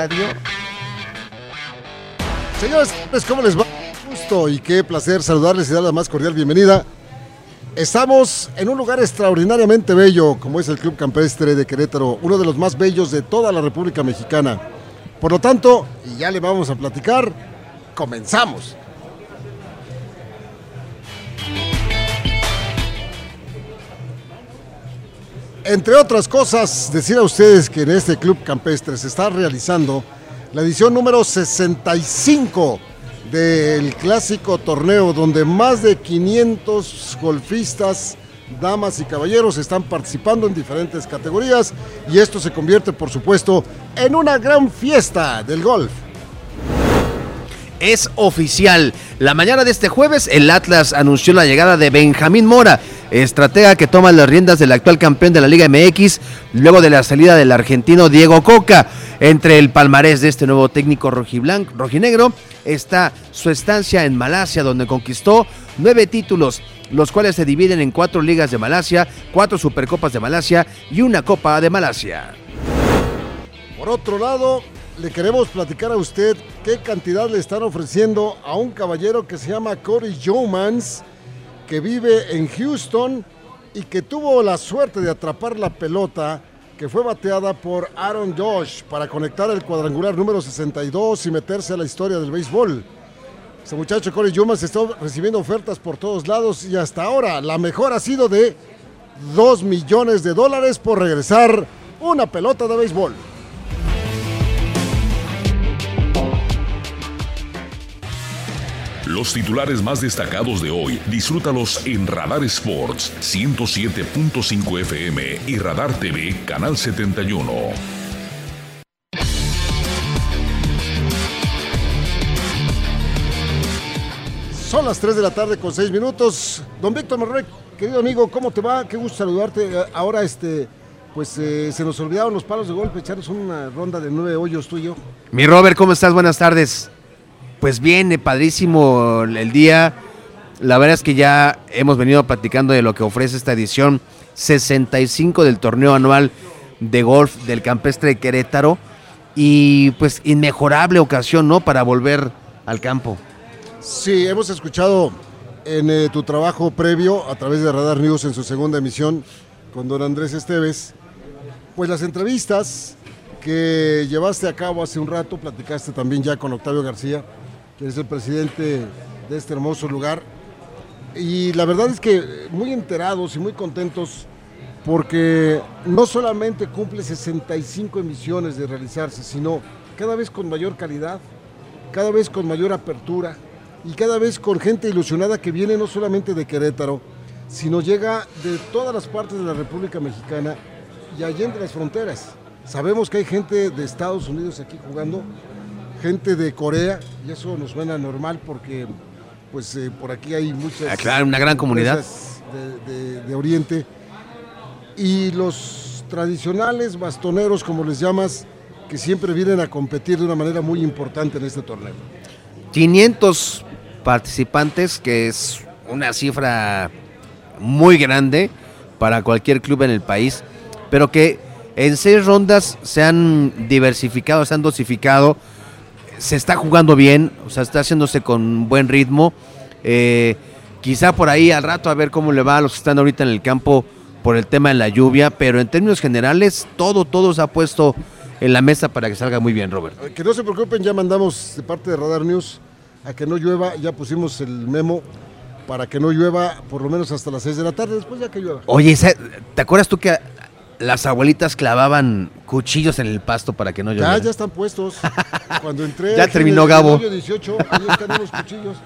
Estadio. Señores, pues, ¿cómo les va? Gusto y qué placer saludarles y dar la más cordial bienvenida. Estamos en un lugar extraordinariamente bello, como es el Club Campestre de Querétaro, uno de los más bellos de toda la República Mexicana. Por lo tanto, y ya le vamos a platicar, comenzamos. Entre otras cosas, decir a ustedes que en este Club Campestre se está realizando la edición número 65 del clásico torneo, donde más de 500 golfistas, damas y caballeros están participando en diferentes categorías y esto se convierte, por supuesto, en una gran fiesta del golf es oficial. La mañana de este jueves, el Atlas anunció la llegada de Benjamín Mora, estratega que toma las riendas del actual campeón de la Liga MX, luego de la salida del argentino Diego Coca. Entre el palmarés de este nuevo técnico rojiblanco, rojinegro está su estancia en Malasia, donde conquistó nueve títulos, los cuales se dividen en cuatro ligas de Malasia, cuatro supercopas de Malasia y una copa de Malasia. Por otro lado, le queremos platicar a usted qué cantidad le están ofreciendo a un caballero que se llama Corey Jomans, que vive en Houston y que tuvo la suerte de atrapar la pelota que fue bateada por Aaron Josh para conectar el cuadrangular número 62 y meterse a la historia del béisbol. Este muchacho Corey Jomans está recibiendo ofertas por todos lados y hasta ahora la mejor ha sido de 2 millones de dólares por regresar una pelota de béisbol. Los titulares más destacados de hoy, disfrútalos en Radar Sports 107.5 FM y Radar TV Canal 71. Son las 3 de la tarde con 6 minutos. Don Víctor Morrey, querido amigo, ¿cómo te va? Qué gusto saludarte. Ahora este, pues eh, se nos olvidaron los palos de golpe, echarnos una ronda de nueve hoyos tú y yo. Mi Robert, ¿cómo estás? Buenas tardes pues viene padrísimo el día. La verdad es que ya hemos venido platicando de lo que ofrece esta edición 65 del torneo anual de golf del campestre de Querétaro. Y pues inmejorable ocasión, ¿no? Para volver al campo. Sí, hemos escuchado en eh, tu trabajo previo a través de Radar News en su segunda emisión con don Andrés Esteves, pues las entrevistas que llevaste a cabo hace un rato, platicaste también ya con Octavio García, que es el presidente de este hermoso lugar. Y la verdad es que muy enterados y muy contentos porque no solamente cumple 65 emisiones de realizarse, sino cada vez con mayor calidad, cada vez con mayor apertura y cada vez con gente ilusionada que viene no solamente de Querétaro, sino llega de todas las partes de la República Mexicana y allende las fronteras. Sabemos que hay gente de Estados Unidos aquí jugando gente de Corea, y eso nos suena normal porque pues eh, por aquí hay muchas... Ah, claro, una gran comunidad. De, de, Oriente. Y los tradicionales bastoneros, como les llamas, que siempre vienen a competir de una manera muy importante en este torneo. 500 participantes, que es una cifra muy grande para cualquier club en el país, pero que en seis rondas se han diversificado, se han dosificado se está jugando bien, o sea, está haciéndose con buen ritmo. Eh, quizá por ahí al rato a ver cómo le va a los que están ahorita en el campo por el tema de la lluvia, pero en términos generales todo, todo se ha puesto en la mesa para que salga muy bien, Robert. Que no se preocupen, ya mandamos de parte de Radar News a que no llueva, ya pusimos el memo para que no llueva por lo menos hasta las 6 de la tarde, después ya que llueva. Oye, ¿te acuerdas tú que las abuelitas clavaban cuchillos en el pasto para que no lloviera. Ya, ya están puestos. Cuando entré. ya terminó Gabo. 18, ahí están los cuchillos.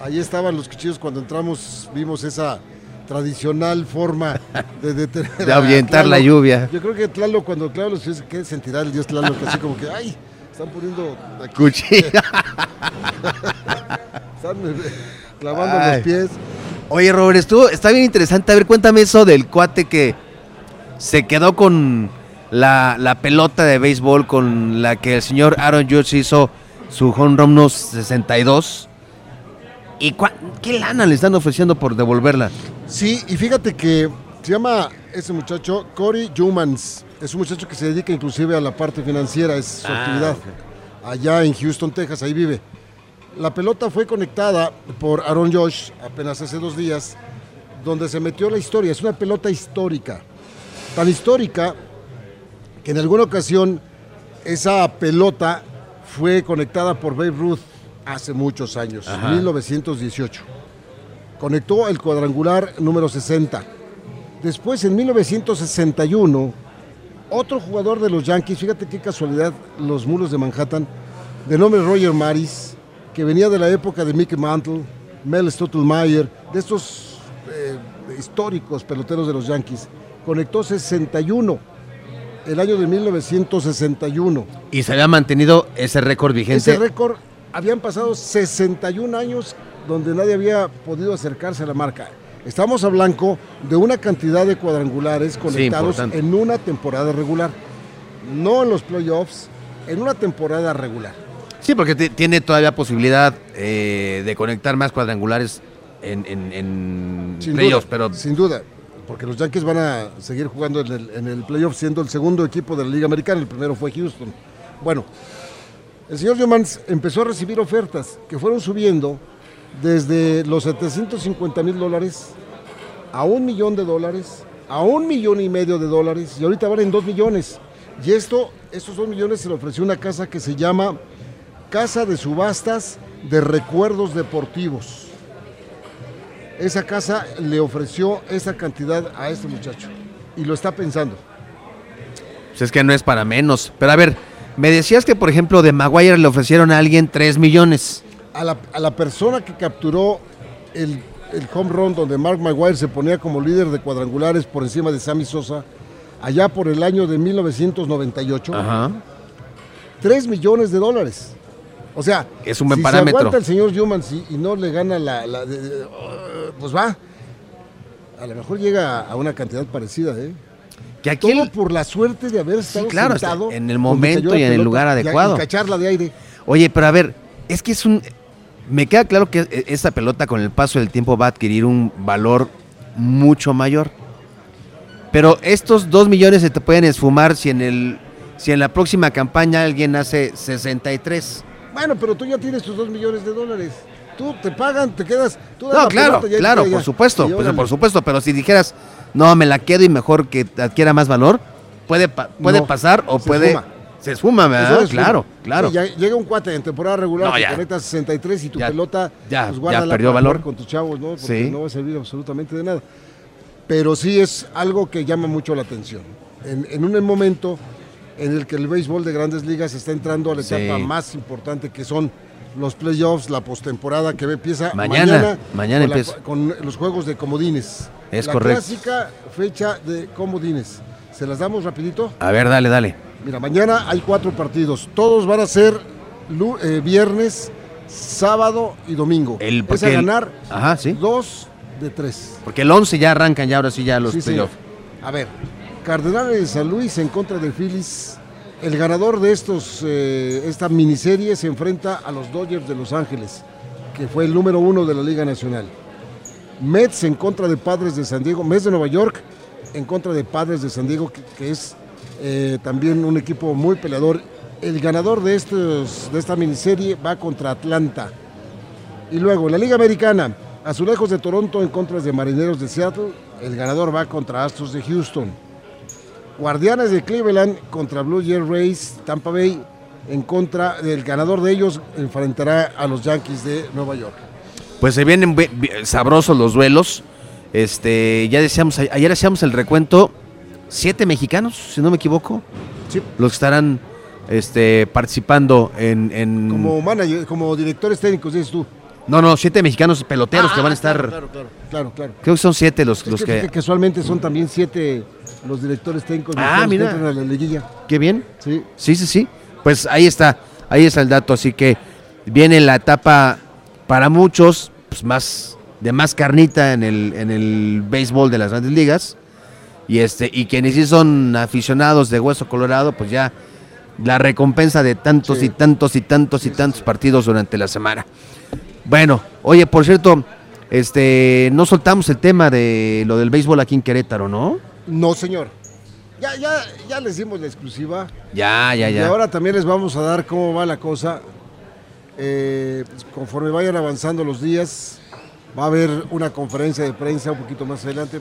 Ahí estaban los cuchillos cuando entramos, vimos esa tradicional forma de detener De ahuyentar la lluvia. Yo creo que Tlaloc, cuando Tlaloc se dice, ¿qué sentirá el dios Tlaloc? Así como que, ay, están poniendo aquí, Cuchilla. están clavando Ay. los pies. Oye, Robert, estuvo, está bien interesante. A ver, cuéntame eso del cuate que se quedó con la, la pelota de béisbol con la que el señor Aaron Judge hizo su home run no 62. ¿Y cua- qué lana le están ofreciendo por devolverla? Sí, y fíjate que se llama ese muchacho Cory Humans. Es un muchacho que se dedica inclusive a la parte financiera, es su Ah, actividad. Allá en Houston, Texas, ahí vive. La pelota fue conectada por Aaron Josh apenas hace dos días, donde se metió la historia. Es una pelota histórica. Tan histórica que en alguna ocasión esa pelota fue conectada por Babe Ruth hace muchos años, Ajá. 1918 conectó el cuadrangular número 60. Después, en 1961, otro jugador de los Yankees, fíjate qué casualidad, los mulos de Manhattan, de nombre Roger Maris, que venía de la época de Mickey Mantle, Mel Stottlemyre, de estos eh, históricos peloteros de los Yankees, conectó 61, el año de 1961. Y se había mantenido ese récord vigente. Ese récord habían pasado 61 años donde nadie había podido acercarse a la marca. Estamos hablando de una cantidad de cuadrangulares conectados en una temporada regular, no en los playoffs, en una temporada regular. Sí, porque ti- tiene todavía posibilidad eh, de conectar más cuadrangulares en, en, en Sin playoffs, duda, pero sin duda, porque los Yankees van a seguir jugando en el, en el playoff siendo el segundo equipo de la Liga Americana, el primero fue Houston. Bueno, el señor Yomans empezó a recibir ofertas que fueron subiendo desde los 750 mil dólares a un millón de dólares, a un millón y medio de dólares, y ahorita valen dos millones. Y esto, estos dos millones se le ofreció una casa que se llama Casa de Subastas de Recuerdos Deportivos. Esa casa le ofreció esa cantidad a este muchacho y lo está pensando. pues es que no es para menos. Pero a ver, me decías que, por ejemplo, de Maguire le ofrecieron a alguien 3 millones. A la, a la persona que capturó el, el home run donde Mark Maguire se ponía como líder de cuadrangulares por encima de Sammy Sosa, allá por el año de 1998, Ajá. 3 millones de dólares. O sea, Es un buen si parámetro. se aguanta el señor Humans y, no le gana la... la- de- de- pues va. A lo mejor llega a una cantidad parecida, ¿eh? Que aquí Todo el- por la suerte de haber estado claro, sentado en el momento y en el lugar adecuado. Y cacharla de aire. Oye, pero a ver, es que es un... Me queda claro que e- esta pelota con el paso del tiempo va a adquirir un valor mucho mayor. Pero estos 2 millones se te pueden esfumar si en el si en la próxima campaña alguien hace 63. Bueno, pero tú ya tienes tus dos millones de dólares. Tú te pagan, te quedas. Tú das No, la claro, pelota claro, por supuesto, pues, por supuesto, pero si dijeras, no, me la quedo y mejor que adquiera más valor, puede, puede No, pasar o se puede... esfuma. Se esfuma, ¿verdad? Es claro, claro. Sí, ya llega un cuate en temporada regular, No, te conectas 63 y tu Ya- pelota ya- pues, ya perdió valor. con tus chavos, ¿no? Porque Sí. no va a servir absolutamente de nada. Pero sí es algo que llama mucho la atención. En, en un momento en el que el béisbol de grandes ligas está entrando a la Sí. etapa más importante que son los playoffs, la postemporada que empieza Mañana, mañana, mañana con, la- empieza. con los juegos de comodines. Es la correcto. clásica fecha de comodines. ¿Se las damos rapidito? A ver, dale, dale. Mira, mañana hay cuatro partidos. Todos van a ser eh, viernes, sábado y domingo. El- es porque a el- ganar Ajá, sí. dos de tres. Porque el 11 ya arrancan, ya ahora sí ya los Sí, playoffs. A ver, Cardenales de San Luis en contra de Phillies. El ganador de estos, eh, esta miniserie se enfrenta a los Dodgers de Los Ángeles, que fue el número uno de la Liga Nacional. Mets en contra de Padres de San Diego. Mets de Nueva York en contra de Padres de San Diego, que, es eh, también un equipo muy peleador. El ganador de, estos, de esta miniserie va contra Atlanta. Y luego en la Liga Americana, Azulejos de Toronto en contra de Marineros de Seattle. El ganador va contra Astros de Houston. Guardianes de Cleveland contra Blue Jay Rays, Tampa Bay. En contra del ganador de ellos enfrentará a los Yankees de Nueva York. Pues se vienen sabrosos los duelos. Este, ya decíamos, ayer hacíamos el recuento, siete mexicanos, si no me equivoco, Sí, los que estarán este, participando en, en- como manager, como directores técnicos, dices tú. No, no, siete mexicanos peloteros que van a Ah, estar. Claro, claro, claro, claro. Creo que son siete los, los que, que. casualmente son también siete los directores técnicos Ah, mira. que entran a la liguilla. Qué bien. Sí. Sí, sí, sí. Pues ahí está, ahí está el dato. Así que viene la etapa para muchos, pues más de más carnita en el, en el béisbol de las grandes ligas. Y este, y quienes sí son aficionados de hueso colorado, pues ya la recompensa de tantos Sí. y tantos y tantos y tantos partidos durante la semana. Bueno, oye, por cierto, este, no soltamos el tema de lo del béisbol aquí en Querétaro, ¿no? No, señor. Ya, ya, ya les dimos la exclusiva. Ya, ya, Y ya. ahora también les vamos a dar cómo va la cosa. Eh, pues, conforme vayan avanzando los días, va a haber una conferencia de prensa un poquito más adelante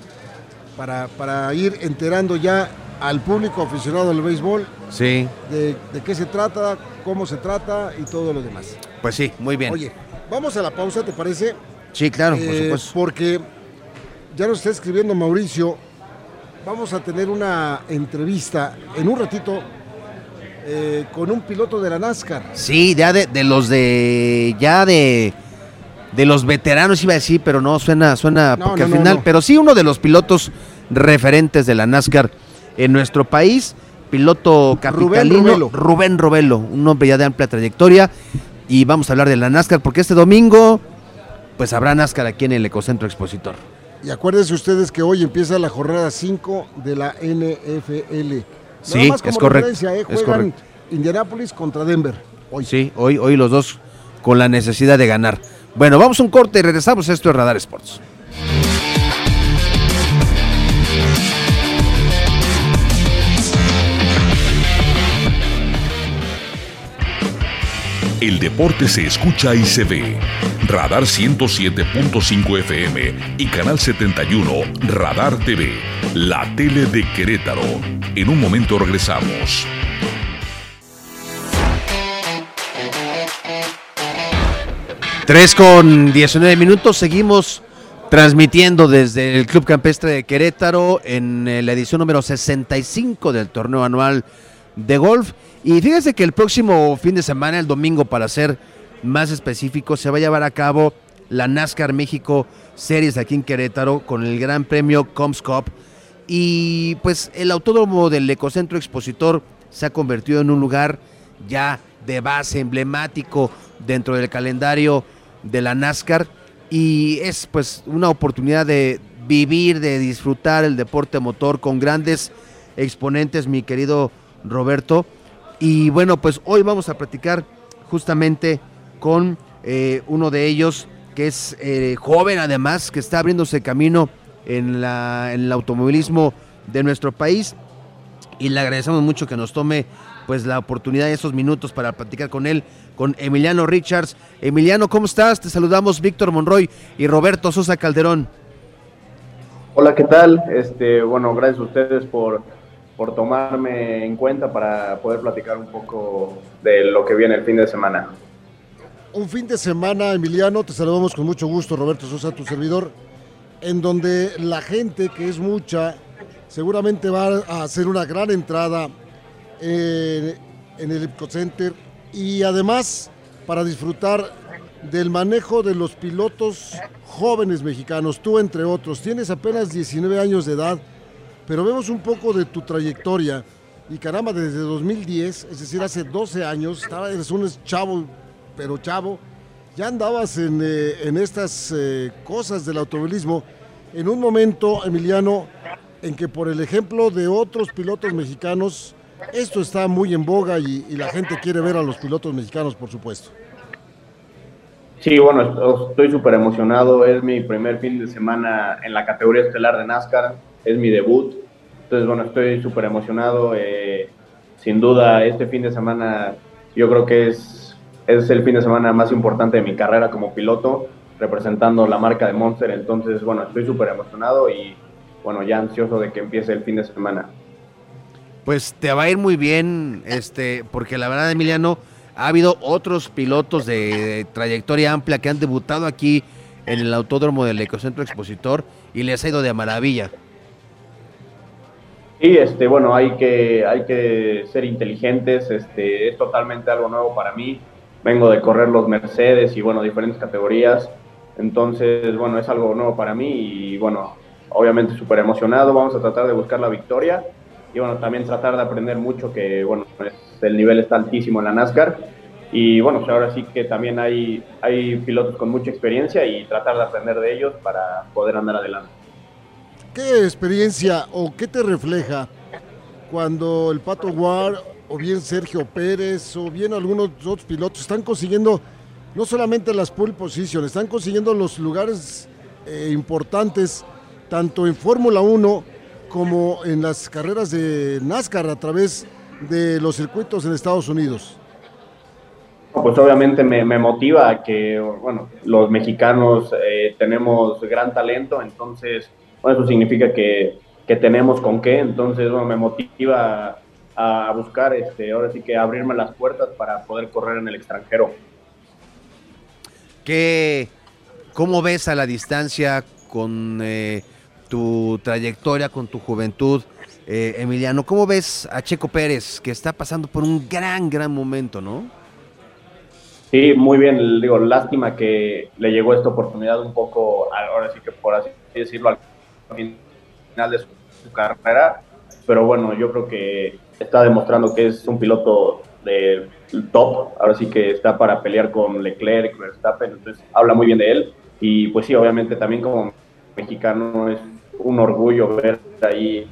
para, para ir enterando ya al público aficionado al béisbol Sí, de, de qué se trata, cómo se trata y todo lo demás. pues sí, muy bien. Oye, vamos a la pausa, ¿te parece? sí, claro, por Eh, supuesto. Porque ya nos está escribiendo Mauricio. Vamos a tener una entrevista en un ratito eh, con un piloto de la NASCAR. Sí, ya de, de los de. Ya de. De los veteranos iba a decir, pero no suena, suena, No, porque no, al final, no. pero sí uno de los pilotos referentes de la NASCAR en nuestro país, piloto capitalino, Robelo. Rubén Robelo, un hombre ya de amplia trayectoria, y vamos a hablar de la NASCAR, porque este domingo, pues habrá NASCAR aquí en el Ecocentro Expositor. Y acuérdense ustedes que hoy empieza la jornada 5 de la NFL. Nada Sí, más como es correcto, ¿eh? es correcto. Indianapolis contra Denver. Hoy. Sí, hoy, hoy los dos con la necesidad de ganar. Bueno, vamos a un corte y regresamos. Esto es Radar Sports. El deporte se escucha y se ve. Radar 107.5 FM y Canal 71 Radar TV, la tele de Querétaro. En un momento regresamos. Tres con 19 minutos, seguimos transmitiendo desde el Club Campestre de Querétaro en eh, la edición número 65 del torneo anual de golf. Y fíjense que el próximo fin de semana, el domingo para ser más específico, se va a llevar a cabo la NASCAR México Series aquí en Querétaro con el Gran Premio Coms Cup. Y pues el autódromo del Ecocentro Expositor se ha convertido en un lugar ya de base emblemático dentro del calendario de la NASCAR y es pues una oportunidad de vivir, de disfrutar el deporte motor con grandes exponentes, mi querido Roberto. Y bueno, pues hoy vamos a platicar justamente con eh, uno de ellos que es eh, joven además, que está abriéndose camino en, la, en el automovilismo de nuestro país y le agradecemos mucho que nos tome pues la oportunidad de esos minutos para platicar con él, con Emiliano Richards. Emiliano, ¿cómo estás? Te saludamos Víctor Monroy y Roberto Sosa Calderón. Hola, ¿qué tal? Este, bueno, gracias a ustedes por, por tomarme en cuenta para poder platicar un poco de lo que viene el fin de semana. Un fin de semana, Emiliano, te saludamos con mucho gusto, Roberto Sosa, tu servidor, en donde la gente, que es mucha, seguramente va a hacer una gran entrada en, en el Epicocenter y además para disfrutar del manejo de los pilotos jóvenes mexicanos, tú entre otros. Tienes apenas 19 años de edad, pero vemos un poco de tu trayectoria y caramba, desde 2010, es decir, hace 12 años, estaba, eres un chavo, pero chavo, ya andabas en, eh, en estas eh, cosas del automovilismo en un momento, Emiliano, en que por el ejemplo de otros pilotos mexicanos, esto está muy en boga y, y la gente quiere ver a los pilotos mexicanos, por supuesto. Sí, bueno, estoy súper emocionado. Es mi primer fin de semana en la categoría estelar de NASCAR. Es mi debut. Entonces, bueno, estoy súper emocionado. Eh, sin duda, este fin de semana yo creo que es, es el fin de semana más importante de mi carrera como piloto, representando la marca de Monster. Entonces, bueno, estoy súper emocionado y, bueno, ya ansioso de que empiece el fin de semana. Pues te va a ir muy bien, este, porque la verdad, Emiliano, ha habido otros pilotos de, de trayectoria amplia que han debutado aquí en el autódromo del Ecocentro Expositor y les ha ido de maravilla. Sí, este, bueno, hay que, hay que ser inteligentes, este, es totalmente algo nuevo para mí. vengo de correr los Mercedes y bueno, diferentes categorías. Entonces, bueno, es algo nuevo para mí y bueno, obviamente súper emocionado. Vamos a tratar de buscar la victoria y bueno, también tratar de aprender mucho que bueno, el nivel está altísimo en la NASCAR. Y bueno, pues, ahora sí que también hay, hay pilotos con mucha experiencia y tratar de aprender de ellos para poder andar adelante. ¿Qué experiencia o qué te refleja cuando el Pato War o bien Sergio Pérez o bien algunos otros pilotos están consiguiendo no solamente las pole positions, están consiguiendo los lugares eh, importantes tanto en Fórmula 1 como en las carreras de NASCAR a través de los circuitos en Estados Unidos? Pues obviamente me, motiva que, bueno, los mexicanos eh, tenemos gran talento, entonces, bueno, eso significa que, que, tenemos con qué, entonces, bueno, me motiva a, buscar, este, ahora sí que abrirme las puertas para poder correr en el extranjero. ¿Qué, ¿Cómo ves a la distancia con eh, tu trayectoria, con tu juventud, eh, Emiliano? ¿Cómo ves a Checo Pérez, que está pasando por un gran, gran momento, no? Sí, muy bien. Digo, lástima que le llegó esta oportunidad un poco, ahora sí que por así decirlo, al final de su carrera. Pero bueno, yo creo que está demostrando que es un piloto de top. Ahora sí que está para pelear con Leclerc, Verstappen. Entonces, habla muy bien de él. Y pues sí, obviamente también como mexicano es un orgullo ver ahí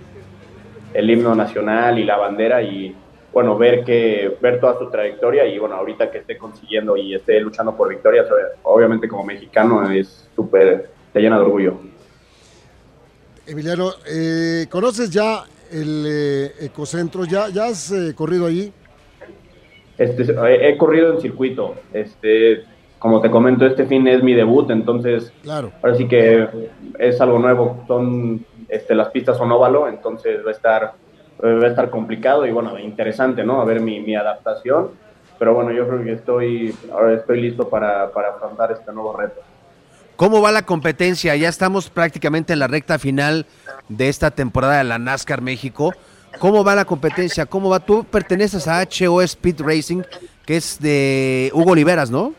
el himno nacional y la bandera y bueno, ver que ver toda su trayectoria y bueno, ahorita que esté consiguiendo y esté luchando por victorias, obviamente como mexicano es súper, te llena de orgullo. Emiliano, eh, ¿conoces ya el eh, ecocentro? ¿Ya, ya has eh, corrido allí? Este, he, corrido en circuito. Este, como te comento, este fin es mi debut, entonces claro. ahora sí que es algo nuevo. Son, este, las pistas son óvalo, entonces va a estar, va a estar complicado y bueno, interesante, ¿no? A ver mi, mi adaptación. Pero bueno, yo creo que estoy, ahora estoy listo para, para afrontar este nuevo reto. ¿Cómo va la competencia? Ya estamos prácticamente en la recta final de esta temporada de la NASCAR México. ¿Cómo va la competencia? ¿Cómo va? Tú perteneces a HO Speed Racing, que es de Hugo Oliveras, ¿no?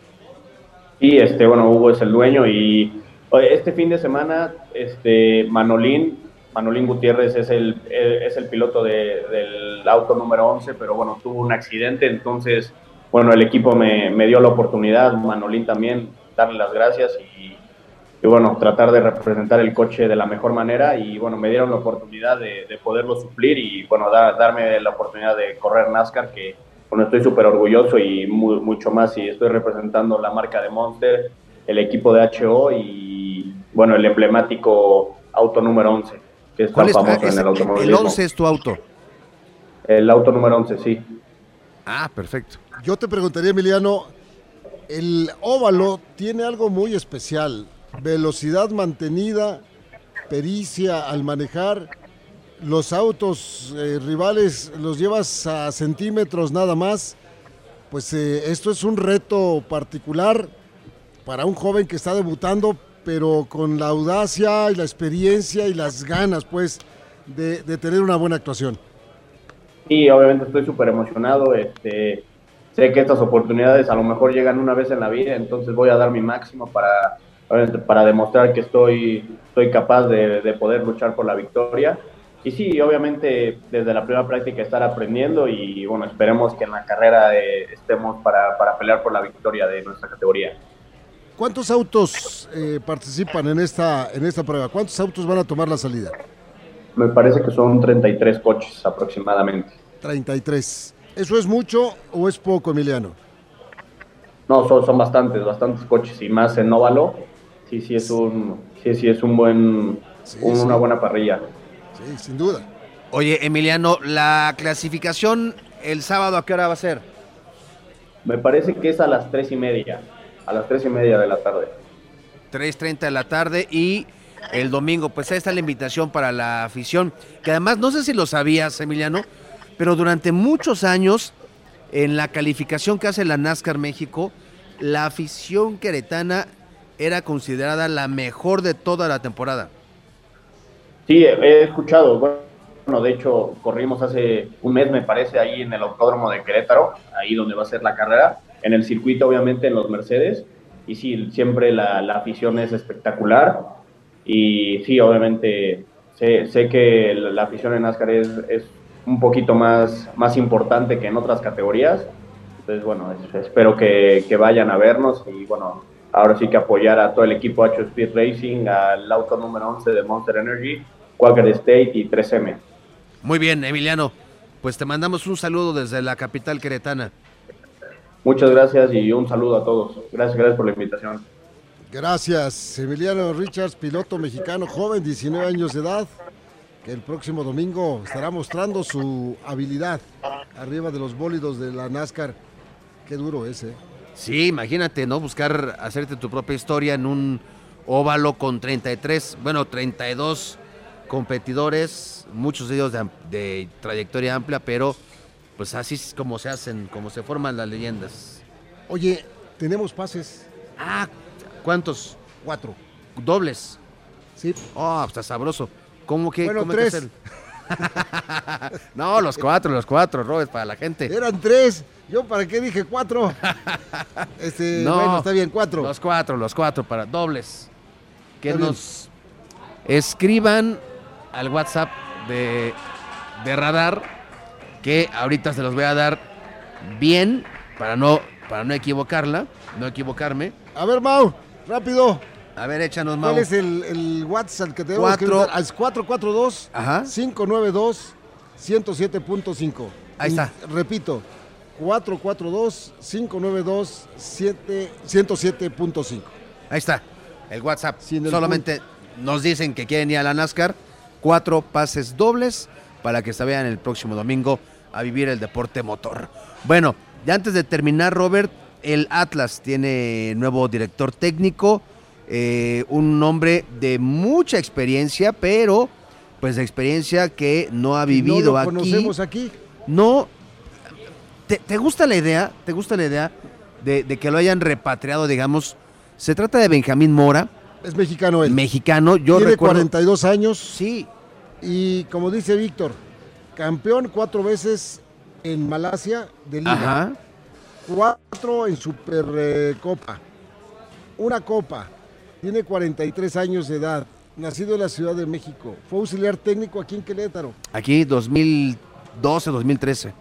Sí, este, bueno, Hugo es el dueño y este fin de semana, este, Manolín, Manolín Gutiérrez es el, es el piloto del auto número 11, pero bueno, tuvo un accidente, entonces, bueno, el equipo me, me dio la oportunidad, Manolín también, darle las gracias y, y, bueno, tratar de representar el coche de la mejor manera y bueno, me dieron la oportunidad de, de poderlo suplir y bueno, darme la oportunidad de correr NASCAR que bueno, estoy súper orgulloso y mucho más y estoy representando la marca de Monster, el equipo de HO y, bueno, el emblemático auto número 11, que es tan famoso en el automovilismo. ¿El 11 es tu auto? El auto número 11, sí. Ah, perfecto. Yo te preguntaría, Emiliano, el óvalo tiene algo muy especial, velocidad mantenida, pericia al manejar los autos eh, rivales los llevas a centímetros nada más, pues eh, esto es un reto particular para un joven que está debutando, pero con la audacia y la experiencia y las ganas, pues, de, tener una buena actuación. Sí, obviamente estoy súper emocionado. Este, sé que estas oportunidades a lo mejor llegan una vez en la vida, entonces voy a dar mi máximo para, para demostrar que estoy, estoy capaz de, de poder luchar por la victoria y sí, obviamente desde la primera práctica estar aprendiendo y bueno, esperemos que en la carrera eh, estemos para, para, pelear por la victoria de nuestra categoría. ¿Cuántos autos eh, participan en esta, en esta prueba? ¿Cuántos autos van a tomar la salida? Me parece que son 33 coches aproximadamente. 33. ¿Eso es mucho o es poco, Emiliano? No, son, son bastantes, bastantes coches y más en óvalo. Sí, sí es un, sí, sí es un buen, una buena parrilla. Sí, sin duda. Oye, Emiliano, la clasificación el sábado a qué hora va a ser? Me parece que es a las tres y media, a las tres y media de la tarde. 3.30 de la tarde y el domingo, pues ahí está la invitación para la afición, que además no sé si lo sabías, Emiliano, pero durante muchos años en la calificación que hace la NASCAR México, la afición queretana era considerada la mejor de toda la temporada. Sí, he escuchado. Bueno, de hecho, corrimos hace un mes, me parece, ahí en el autódromo de Querétaro, ahí donde va a ser la carrera. en el circuito, obviamente, en los Mercedes. Y sí, siempre la, la afición es espectacular. Y sí, obviamente, sé, sé que la, afición en NASCAR es, es un poquito más, más importante que en otras categorías. Entonces, bueno, es- espero que, que vayan a vernos y, bueno, ahora sí que apoyar a todo el equipo H Speed Racing, al auto número 11 de Monster Energy, Quaker State y 3M. Muy bien, Emiliano. Pues te mandamos un saludo desde la capital queretana. Muchas gracias y un saludo a todos. Gracias, gracias por la invitación. Gracias, Emiliano Richards, piloto mexicano joven, 19 años de edad, que el próximo domingo estará mostrando su habilidad arriba de los bólidos de la NASCAR. Qué duro es, ¿eh? Sí, imagínate, ¿no? Buscar hacerte tu propia historia en un óvalo con 33, bueno, 32 competidores, muchos de ellos de, trayectoria amplia, pero pues así es como se hacen, como se forman las leyendas. Oye, tenemos pases, Ah, ¿cuántos? cuatro. Dobles. Sí, Oh, está sabroso. ¿Cómo que? Bueno, cómo que? no, los cuatro, los cuatro, Robert, para la gente. eran tres. ¿Yo para qué dije cuatro? Este, No, bueno, está bien, cuatro. Los cuatro, los cuatro para dobles. Que Está bien. nos escriban al WhatsApp de, de Radar, que ahorita se los voy a dar bien para no, para no equivocarla, no equivocarme. A ver, Mau, rápido. A ver, échanos, Mau. ¿Cuál es el, el WhatsApp que tenemos que Cuatro. dar? Ah, Es 442 Ajá. 592 107.5. Ahí está. Y repito, 442 592 107.5. Ahí está, el WhatsApp. El Solamente nos dicen que quieren ir a la NASCAR. Cuatro pases dobles para que se vean el próximo domingo a vivir el deporte motor. Bueno, ya antes de terminar, Robert, el Atlas tiene nuevo director técnico, eh, un hombre de mucha experiencia, pero pues de experiencia que no ha vivido no lo aquí. conocemos aquí. No. ¿Te, te gusta la idea? ¿Te gusta la idea de, de que lo hayan repatriado, digamos? Se trata de Benjamín Mora, Es mexicano él. mexicano. Yo Tiene recuerdo. 42 años Sí, y como dice Víctor, campeón cuatro veces en Malasia de Liga. ajá. Cuatro en Supercopa. Una copa. Tiene 43 años de edad. Nacido en la Ciudad de México. Fue auxiliar técnico aquí en Querétaro. Aquí 2012, 2013.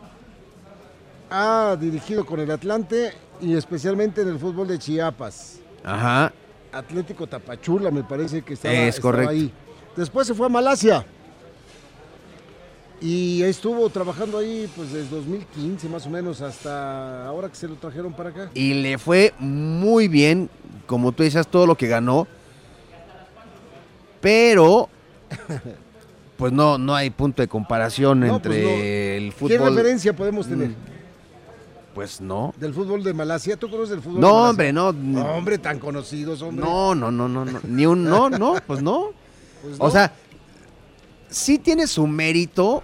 Ha dirigido con el Atlante y especialmente en el fútbol de Chiapas. Ajá. Atlético Tapachula, me parece que estaba, Es estaba correcto. ahí. Después se fue a Malasia. Y estuvo trabajando ahí pues desde 2015 más o menos hasta ahora que se lo trajeron para acá. Y le fue muy bien, como tú decías, todo lo que ganó. Pero, pues no, no hay punto de comparación No, entre pues no. el ¿Qué fútbol. referencia podemos tener Mm. Pues no. del fútbol de Malasia? ¿Tú conoces el fútbol de No, Malasia? hombre, no. No, hombre, tan conocidos, hombre. No, no, no, no, no. Ni un no, no, pues no. Pues no. O sea, sí tiene su mérito,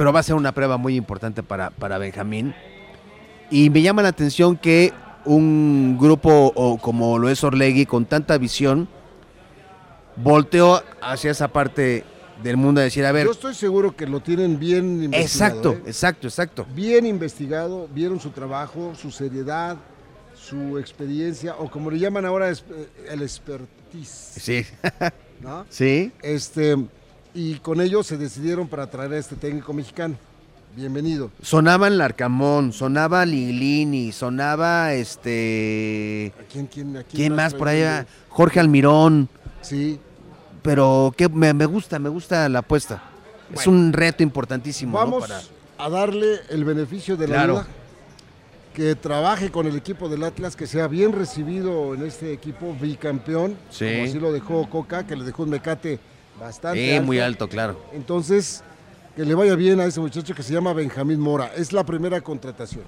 pero va a ser una prueba muy importante para, para Benjamín. Y me llama la atención que un grupo o como lo es Orlegui, con tanta visión, volteó hacia esa parte del mundo a decir, a ver, yo estoy seguro que lo tienen bien investigado. exacto, ¿eh? exacto, exacto. Bien investigado, vieron su trabajo, su seriedad, su experiencia, o como le llaman ahora, eh, el expertise, Sí, ¿no? sí. Este, y con ello se decidieron para traer a este técnico mexicano. Bienvenido. Sonaban Larcamón, sonaba Lilini, sonaba este... ¿A quién, quién, a ¿Quién más por allá? Jorge Almirón. Sí, Pero que me, me gusta, me gusta la apuesta. Es un reto importantísimo. ¿no? vamos Para- a darle el beneficio de la Claro. duda. Que trabaje con el equipo del Atlas, que sea bien recibido en este equipo bicampeón, Sí. como así lo dejó Coca, que le dejó un mecate bastante alto. muy alto, claro. Entonces, que le vaya bien a ese muchacho que se llama Benjamín Mora. Es la primera contratación.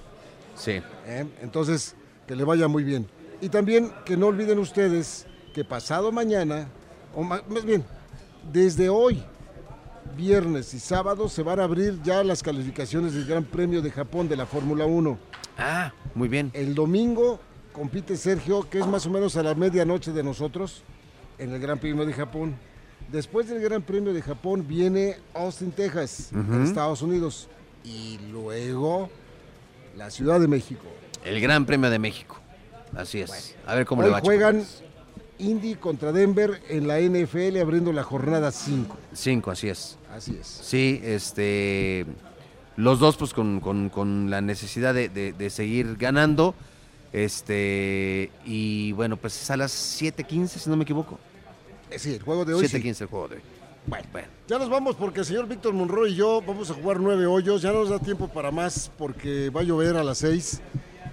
Sí. ¿eh? Entonces, que le vaya muy bien. Y también que no olviden ustedes que pasado mañana, o más bien, desde hoy, viernes y sábado, se van a abrir ya las calificaciones del Gran Premio de Japón de la Fórmula 1. Ah, muy bien. El domingo compite Sergio, que es más o menos a la medianoche de nosotros, en el Gran Premio de Japón. Después del Gran Premio de Japón viene Austin, Texas, en. Estados Unidos. Y luego la Ciudad de México. El Gran Premio de México. Así es. A ver cómo Hoy le va. juegan. Indy contra Denver en la NFL abriendo la jornada 5. Cinco, así es. Así es. Sí, este. Los dos, pues, con, con- con la necesidad de, de- de seguir ganando. Este. Y bueno, pues es a las 7:15, si no me equivoco. Eh, Sí, el juego de hoy. sí. 7:15 el juego de hoy. Bueno, Bueno. ya nos vamos porque el señor Víctor Monroy y yo vamos a jugar nueve hoyos. Ya no nos da tiempo para más porque va a llover a las 6.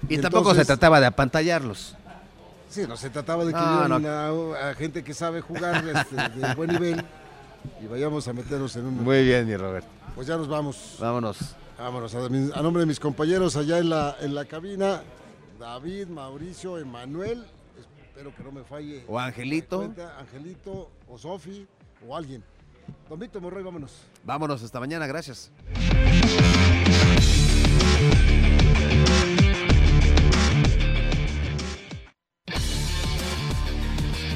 Y tampoco se trataba de apantallarlos. Sí, no se trataba de que No. A, a gente que sabe jugar este, de buen nivel y vayamos a meternos en un... Muy bien, mi Robert. Pues ya nos vamos. Vámonos. Vámonos. A, a nombre de mis compañeros allá en la, en la cabina, David, Mauricio, Emanuel, espero que no me falle. O Angelito. cuenta, Angelito, o Sofi, o alguien. Don Víctor Monroy, vámonos. Vámonos hasta mañana, gracias.